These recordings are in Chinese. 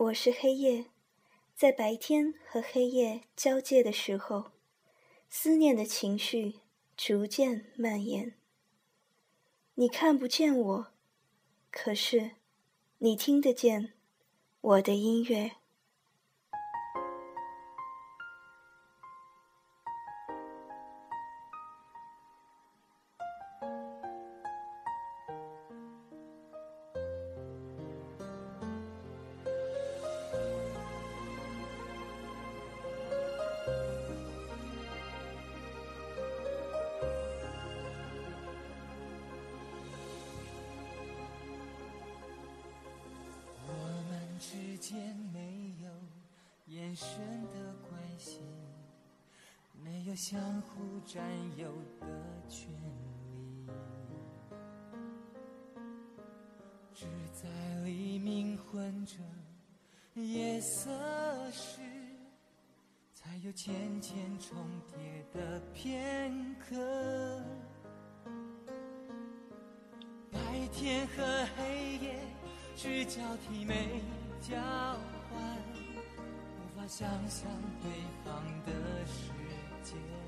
我是黑夜，在白天和黑夜交界的时候，思念的情绪逐渐蔓延。你看不见我，可是你听得见我的音乐。占有的权利，只在黎明混着夜色时，才有渐渐重叠的片刻。白天和黑夜只交替没。交换，无法想象对方的世界。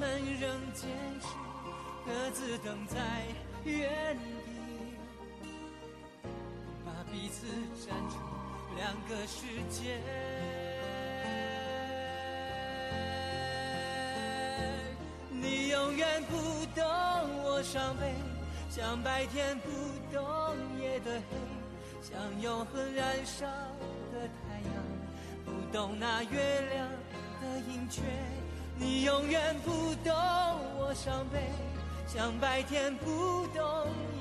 们仍坚持各自等在原地，把彼此站成两个世界。你永远不懂我伤悲。像白天不懂夜的黑，像永恒燃烧的太阳，不懂那月亮的盈缺。你永远不懂我伤悲，像白天不懂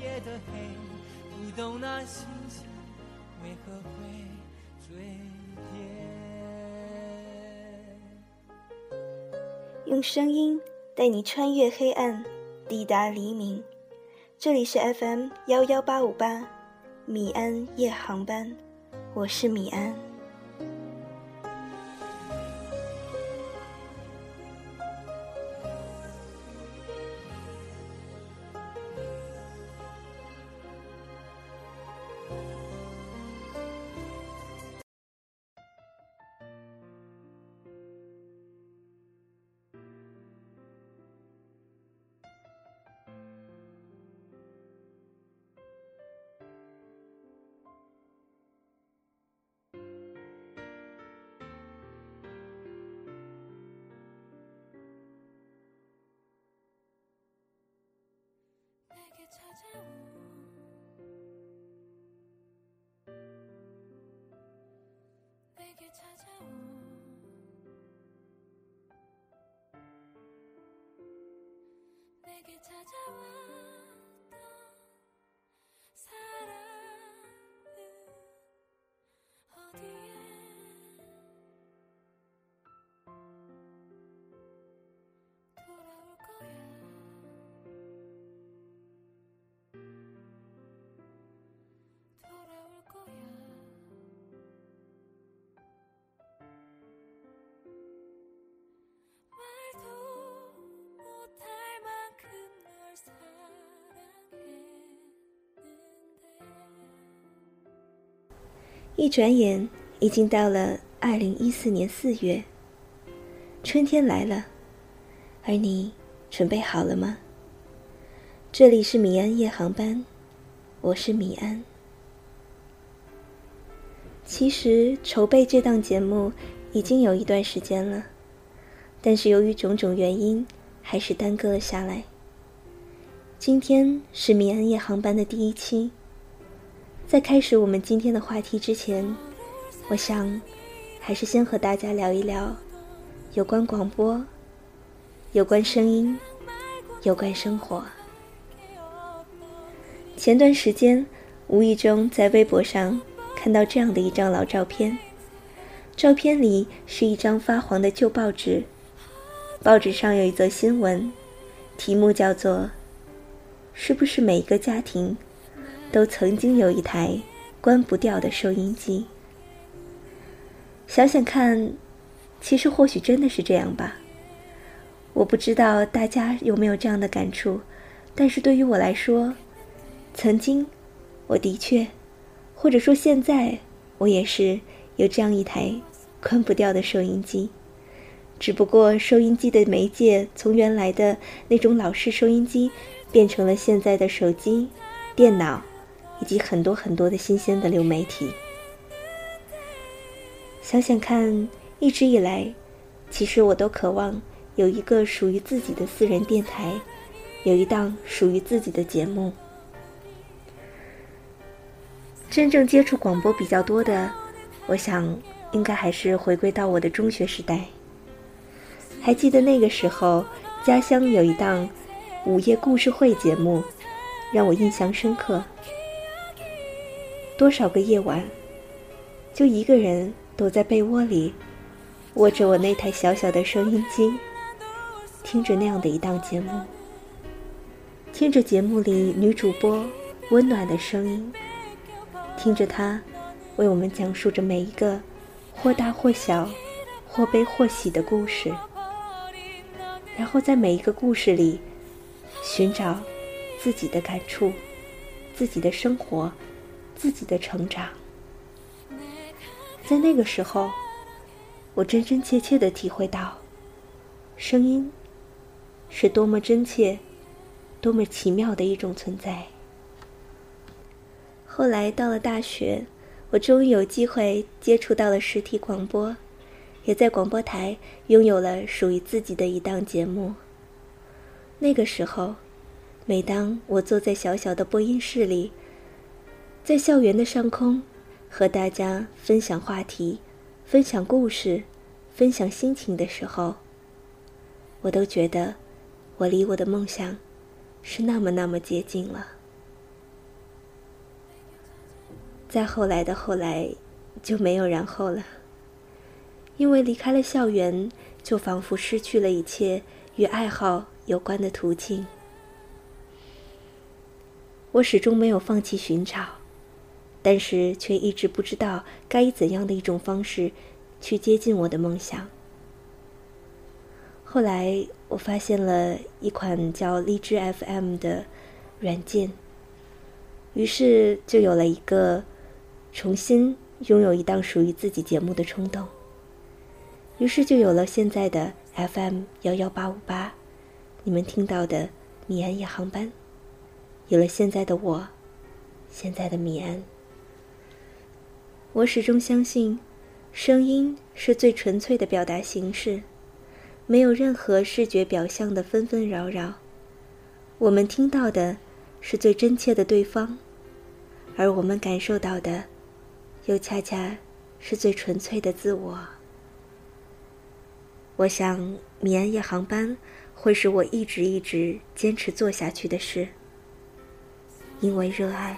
夜的黑，不懂那星星为何会坠跌。用声音带你穿越黑暗，抵达黎明。这里是 FM 幺幺八五八，米安夜航班，我是米安。 내게 찾아온. 내게 찾아와. 一转眼，已经到了二零一四年四月。春天来了，而你准备好了吗？这里是米安夜航班，我是米安。其实筹备这档节目已经有一段时间了，但是由于种种原因，还是耽搁了下来。今天是米安夜航班的第一期。在开始我们今天的话题之前，我想，还是先和大家聊一聊，有关广播，有关声音，有关生活。前段时间，无意中在微博上看到这样的一张老照片，照片里是一张发黄的旧报纸，报纸上有一则新闻，题目叫做“是不是每一个家庭”。都曾经有一台关不掉的收音机。想想看，其实或许真的是这样吧。我不知道大家有没有这样的感触，但是对于我来说，曾经我的确，或者说现在，我也是有这样一台关不掉的收音机。只不过收音机的媒介从原来的那种老式收音机，变成了现在的手机、电脑，以及很多很多的新鲜的流媒体。想想看，一直以来，其实我都渴望有一个属于自己的私人电台，有一档属于自己的节目。真正接触广播比较多的，我想应该还是回归到我的中学时代。还记得那个时候，家乡有一档午夜故事会节目，让我印象深刻。多少个夜晚，就一个人躲在被窝里，握着我那台小小的收音机，听着那样的一档节目，听着节目里女主播温暖的声音，听着她为我们讲述着每一个或大或小、或悲或喜的故事。然后在每一个故事里，寻找自己的感触、自己的生活、自己的成长。在那个时候，我真真切切的体会到，声音是多么真切、多么奇妙的一种存在。后来到了大学，我终于有机会接触到了实体广播。也在广播台拥有了属于自己的一档节目。那个时候，每当我坐在小小的播音室里，在校园的上空，和大家分享话题、分享故事、分享心情的时候，我都觉得我离我的梦想是那么那么接近了。再后来的后来，就没有然后了。因为离开了校园，就仿佛失去了一切与爱好有关的途径。我始终没有放弃寻找，但是却一直不知道该以怎样的一种方式去接近我的梦想。后来我发现了一款叫荔枝 FM 的软件，于是就有了一个重新拥有一档属于自己节目的冲动。于是就有了现在的 FM 幺幺八五八，你们听到的米安夜航班，有了现在的我，现在的米安。我始终相信，声音是最纯粹的表达形式，没有任何视觉表象的纷纷扰扰。我们听到的是最真切的对方，而我们感受到的，又恰恰是最纯粹的自我。我想，米安夜航班会是我一直一直坚持做下去的事，因为热爱。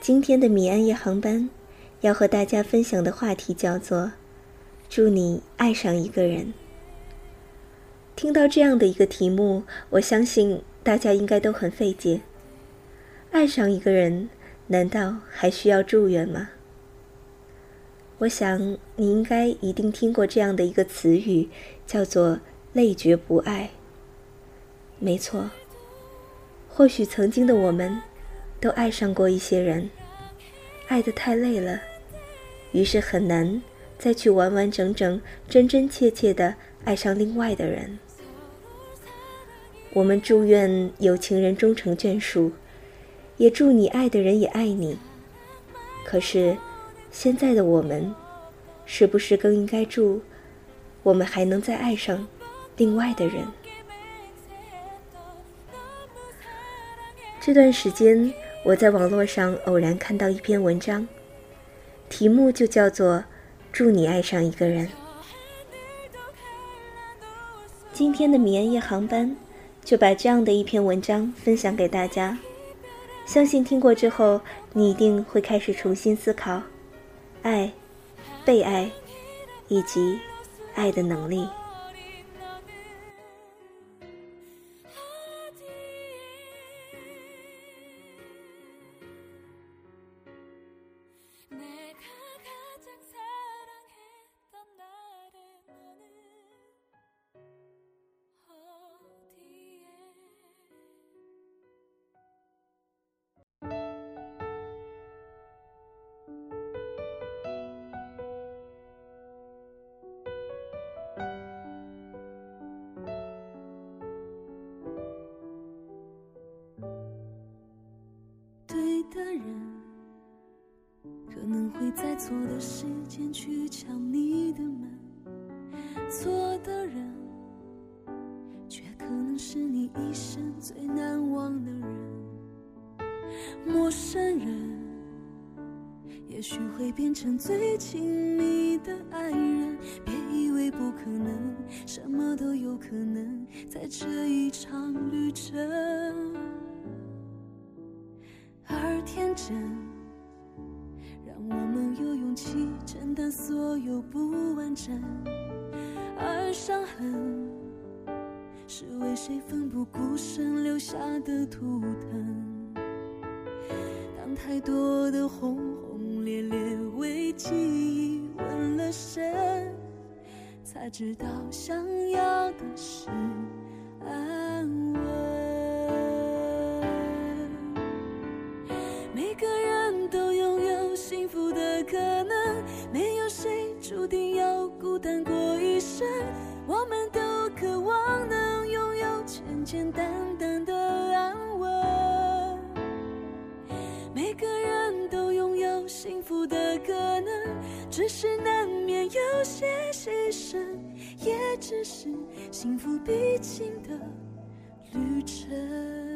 今天的米安夜航班，要和大家分享的话题叫做“祝你爱上一个人”。听到这样的一个题目，我相信大家应该都很费解。爱上一个人，难道还需要祝愿吗？我想你应该一定听过这样的一个词语，叫做“累觉不爱”。没错，或许曾经的我们。都爱上过一些人，爱得太累了，于是很难再去完完整整、真真切切的爱上另外的人。我们祝愿有情人终成眷属，也祝你爱的人也爱你。可是，现在的我们，是不是更应该祝我们还能再爱上另外的人？这段时间。我在网络上偶然看到一篇文章，题目就叫做《祝你爱上一个人》。今天的米安夜航班就把这样的一篇文章分享给大家，相信听过之后，你一定会开始重新思考：爱被爱以及爱的能力。错的时间去敲你的门，错的人却可能是你一生最难忘的人。陌生人也许会变成最亲密的爱人，别以为不可能，什么都有可能，在这一场旅程而。天真，我们有勇气承担所有不完整；而伤痕，是为谁奋不顾身留下的图腾。当太多的轰轰烈烈为记忆纹了身，才知道想要的是安稳。幸福的可能，没有谁注定要孤单过一生，我们都渴望能拥有简简单单的安稳。每个人都拥有幸福的可能，只是难免有些牺牲，也只是幸福必经的旅程。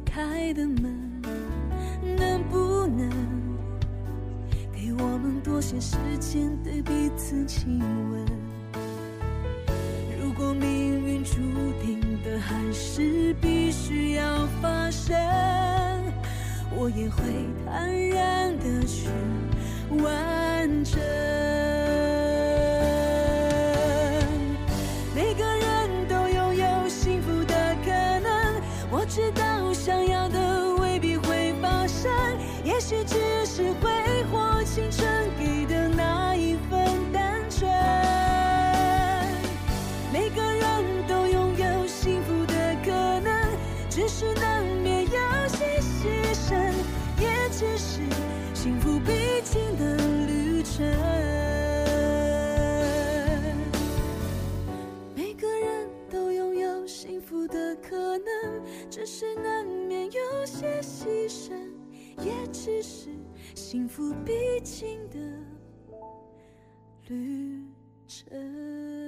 开的门，能不能给我们多些时间对彼此亲吻？如果命运注定的还是必须要发生，我也会坦然的去完成。每个人都拥有幸福的可能，我知道想要的也只是幸福必经的旅程。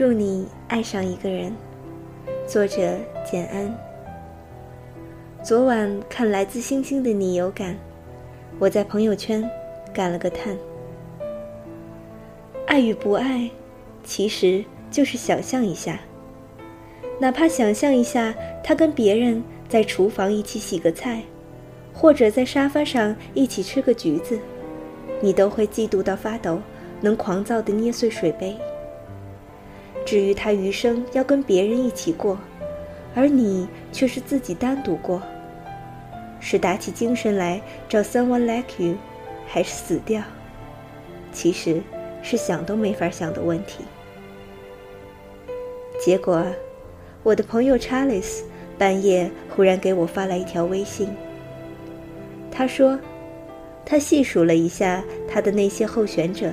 祝你爱上一个人。作者简安。昨晚看《来自星星的你》有感，我在朋友圈感了个叹。爱与不爱，其实就是想象一下，哪怕想象一下他跟别人在厨房一起洗个菜，或者在沙发上一起吃个橘子，你都会嫉妒到发抖，能狂躁的捏碎水杯。至于他余生要跟别人一起过，而你却是自己单独过，是打起精神来找 someone like you，还是死掉？其实是想都没法想的问题。结果，我的朋友查理斯半夜忽然给我发来一条微信。他说，他细数了一下他的那些候选者。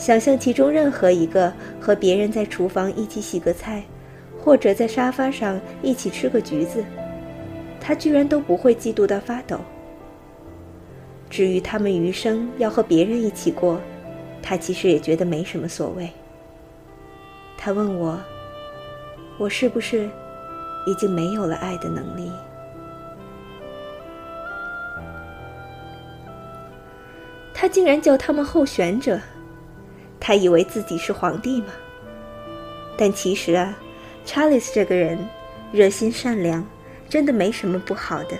想象其中任何一个和别人在厨房一起洗个菜，或者在沙发上一起吃个橘子，他居然都不会嫉妒到发抖。至于他们余生要和别人一起过，他其实也觉得没什么所谓。他问我：“我是不是已经没有了爱的能力？”他竟然叫他们候选者。他以为自己是皇帝吗？但其实啊，查理斯这个人热心善良，真的没什么不好的。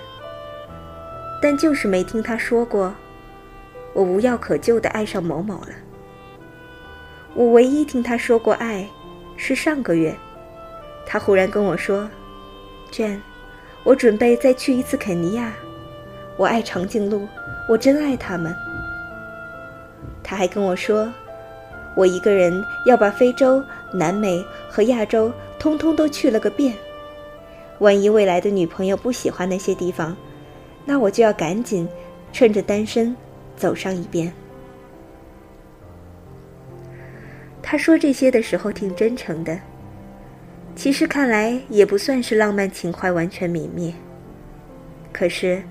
但就是没听他说过，我无药可救的爱上某某了。我唯一听他说过爱，是上个月，他忽然跟我说：“Jane，我准备再去一次肯尼亚，我爱长颈鹿，我真爱他们。”他还跟我说。我一个人要把非洲、南美和亚洲通通都去了个遍。万一未来的女朋友不喜欢那些地方，那我就要赶紧趁着单身走上一遍。他说这些的时候挺真诚的，其实看来也不算是浪漫情怀完全泯灭。可是，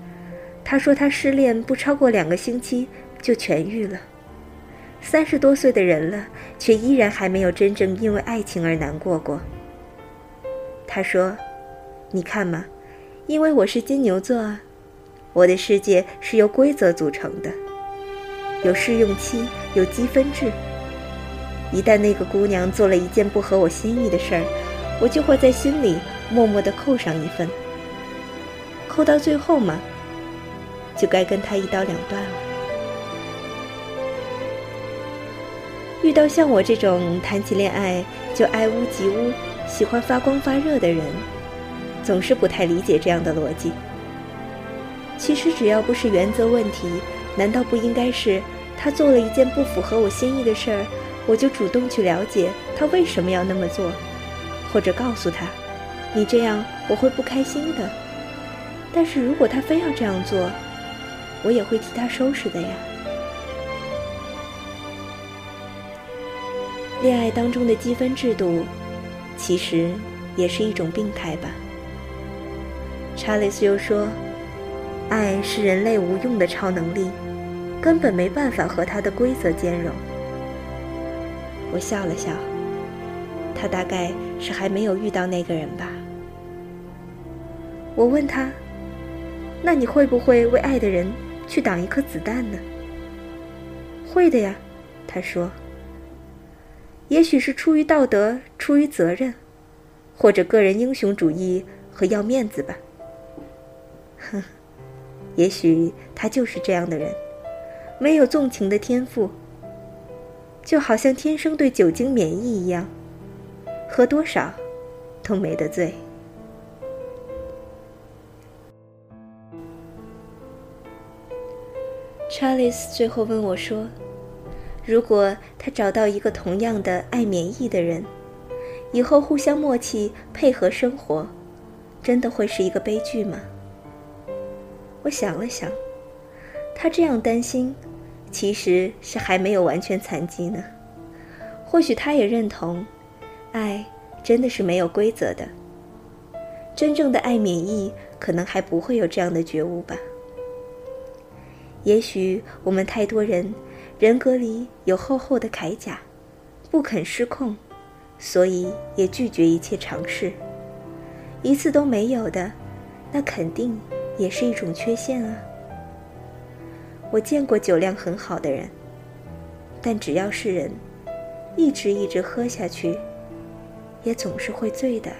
他说他失恋不超过两个星期就痊愈了。三十多岁的人了，却依然还没有真正因为爱情而难过过。他说：“你看嘛，因为我是金牛座啊，我的世界是由规则组成的，有试用期，有积分制。一旦那个姑娘做了一件不合我心意的事儿，我就会在心里默默地扣上一分。扣到最后嘛，就该跟她一刀两断了。”遇到像我这种谈起恋爱就爱屋及乌、喜欢发光发热的人，总是不太理解这样的逻辑。其实只要不是原则问题，难道不应该是他做了一件不符合我心意的事儿，我就主动去了解他为什么要那么做，或者告诉他，你这样我会不开心的。但是如果他非要这样做，我也会替他收拾的呀。恋爱当中的积分制度，其实也是一种病态吧。查理斯又说：“爱是人类无用的超能力，根本没办法和它的规则兼容。”我笑了笑，他大概是还没有遇到那个人吧。我问他：“那你会不会为爱的人去挡一颗子弹呢？”“会的呀。”他说。也许是出于道德，出于责任，或者个人英雄主义和要面子吧。哼，也许他就是这样的人，没有纵情的天赋，就好像天生对酒精免疫一样，喝多少都没得醉。查理斯最后问我说。如果他找到一个同样的爱免疫的人，以后互相默契配合生活，真的会是一个悲剧吗？我想了想，他这样担心，其实是还没有完全残疾呢。或许他也认同，爱真的是没有规则的。真正的爱免疫，可能还不会有这样的觉悟吧。也许我们太多人。人格里有厚厚的铠甲，不肯失控，所以也拒绝一切尝试。一次都没有的，那肯定也是一种缺陷啊。我见过酒量很好的人，但只要是人，一直一直喝下去，也总是会醉的。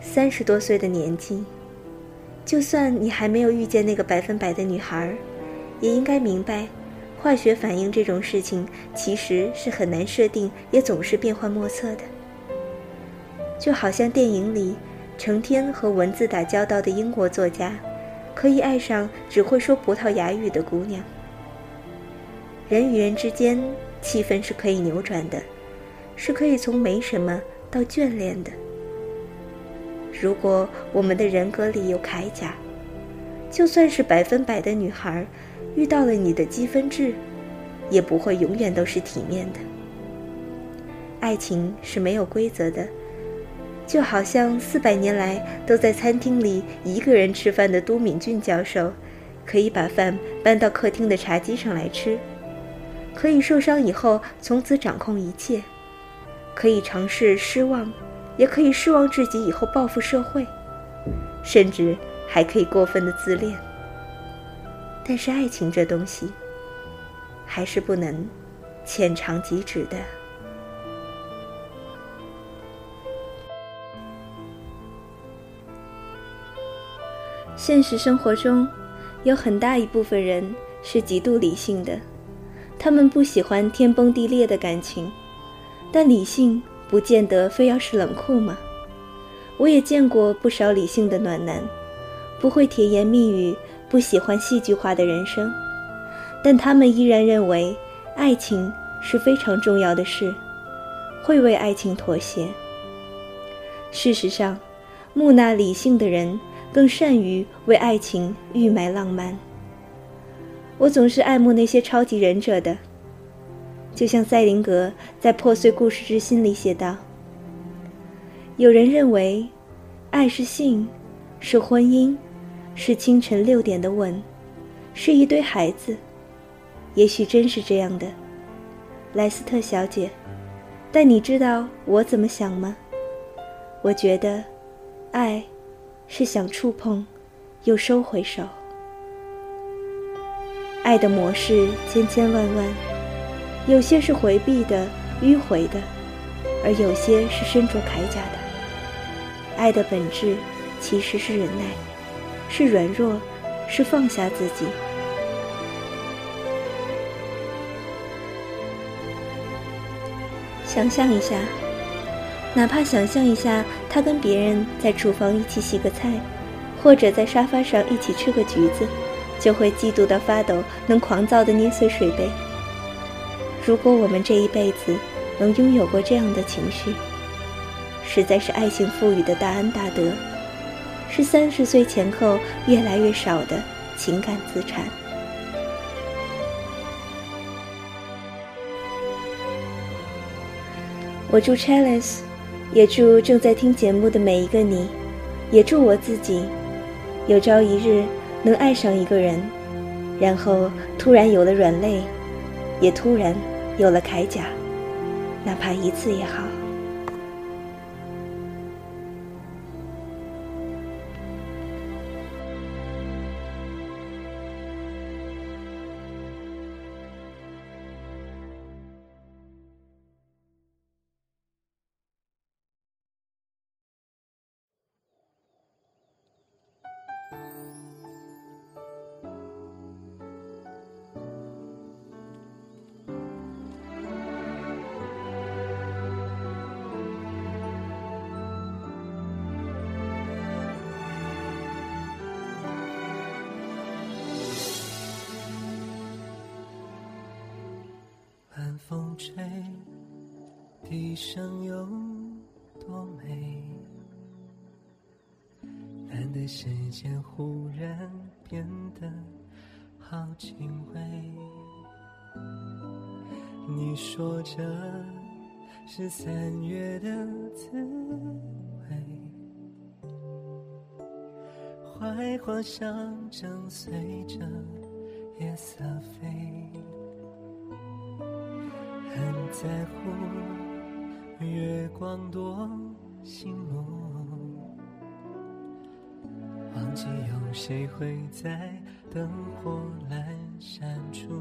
三十多岁的年纪，就算你还没有遇见那个百分百的女孩，也应该明白，化学反应这种事情其实是很难设定，也总是变幻莫测的。就好像电影里成天和文字打交道的英国作家，可以爱上只会说葡萄牙语的姑娘。人与人之间，气氛是可以扭转的，是可以从没什么到眷恋的。如果我们的人格里有铠甲，就算是百分百的女孩，遇到了你的积分制，也不会永远都是体面的。爱情是没有规则的，就好像四百年来都在餐厅里一个人吃饭的都敏俊教授，可以把饭搬到客厅的茶几上来吃，可以受伤以后从此掌控一切，可以尝试失望。也可以失望至极，以后报复社会，甚至还可以过分的自恋。但是爱情这东西，还是不能浅尝即止的。现实生活中，有很大一部分人是极度理性的，他们不喜欢天崩地裂的感情，但理性。不见得非要是冷酷嘛。我也见过不少理性的暖男，不会甜言蜜语，不喜欢戏剧化的人生，但他们依然认为爱情是非常重要的事，会为爱情妥协。事实上，木讷理性的人更善于为爱情预埋浪漫。我总是爱慕那些超级忍者的。就像塞林格在《破碎故事之心》里写道：“有人认为，爱是性，是婚姻，是清晨六点的吻，是一堆孩子。也许真是这样的，莱斯特小姐。但你知道我怎么想吗？我觉得，爱，是想触碰，又收回手。爱的模式千千万万。”有些是回避的、迂回的，而有些是身着铠甲的。爱的本质其实是忍耐，是软弱，是放下自己。想象一下，哪怕想象一下，他跟别人在厨房一起洗个菜，或者在沙发上一起吃个橘子，就会嫉妒到发抖，能狂躁的捏碎水杯。如果我们这一辈子能拥有过这样的情绪，实在是爱情赋予的大恩大德，是三十岁前后越来越少的情感资产。我祝 Chalice，也祝正在听节目的每一个你，也祝我自己，有朝一日能爱上一个人，然后突然有了软肋，也突然。有了铠甲，哪怕一次也好。风吹，地上有多美？蓝的世界忽然变得好轻微。你说这是三月的滋味，槐花香正随着夜色飞。很在乎月光多醒目，忘记有谁会在灯火阑珊处，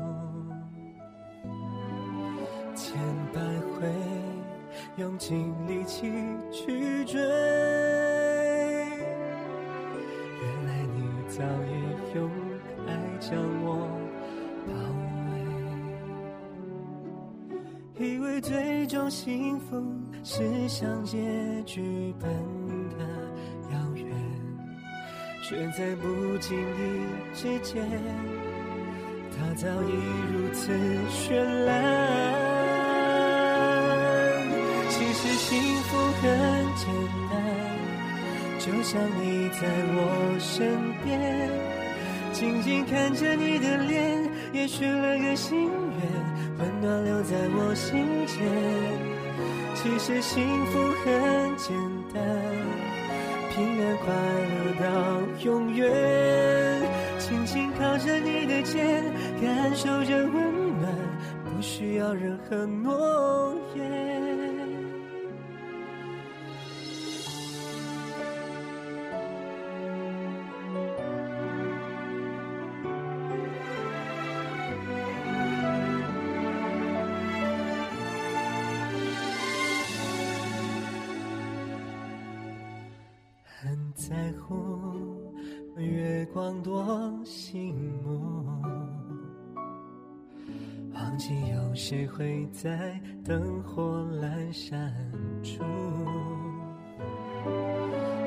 千百回用尽力气去追，幸福是像结局般的遥远，却在不经意之间，它早已如此绚烂。其实幸福很简单，就像你在我身边，静静看着你的脸，也许了个心愿，温暖留在我心间。其实幸福很简单，平安快乐到永远，轻轻靠着你的肩，感受着温暖，不需要任何诺言。忘记有谁会在灯火阑珊处，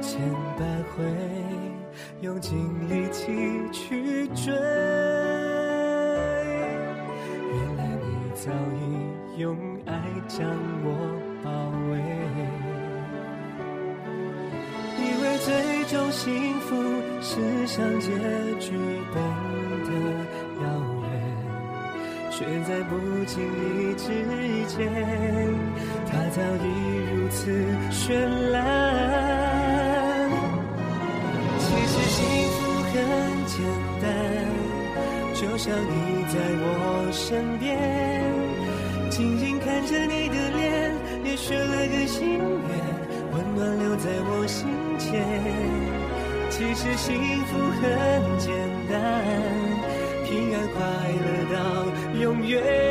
千百回用尽力气去追，原来你早已用爱将我包围。以为最终幸福是像结局般的，却在不经意之间，它早已如此绚烂。其实幸福很简单，就像你在我身边，静静看着你的脸，也许了个心愿。温暖留在我心间。其实幸福很简到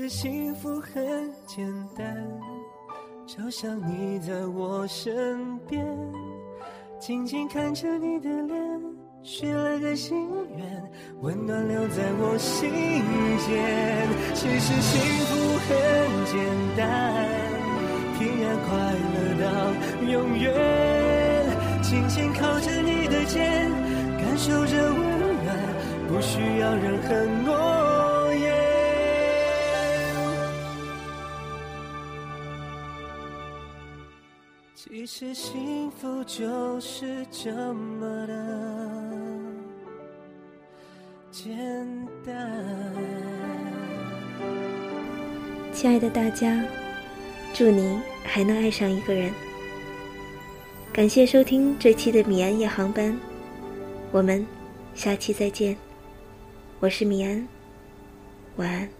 实幸福很简单。就像你在我身边，静静看着你的脸，许了个心愿，温暖留在我心间。其实幸福很简单，平安快乐到永远。轻轻靠着你的肩，感受着温暖，不需要任何诺其实幸福就是这么的简单。亲爱的大家，祝你还能爱上一个人。感谢收听这期的米安夜航班，我们下期再见。我是米安，晚安。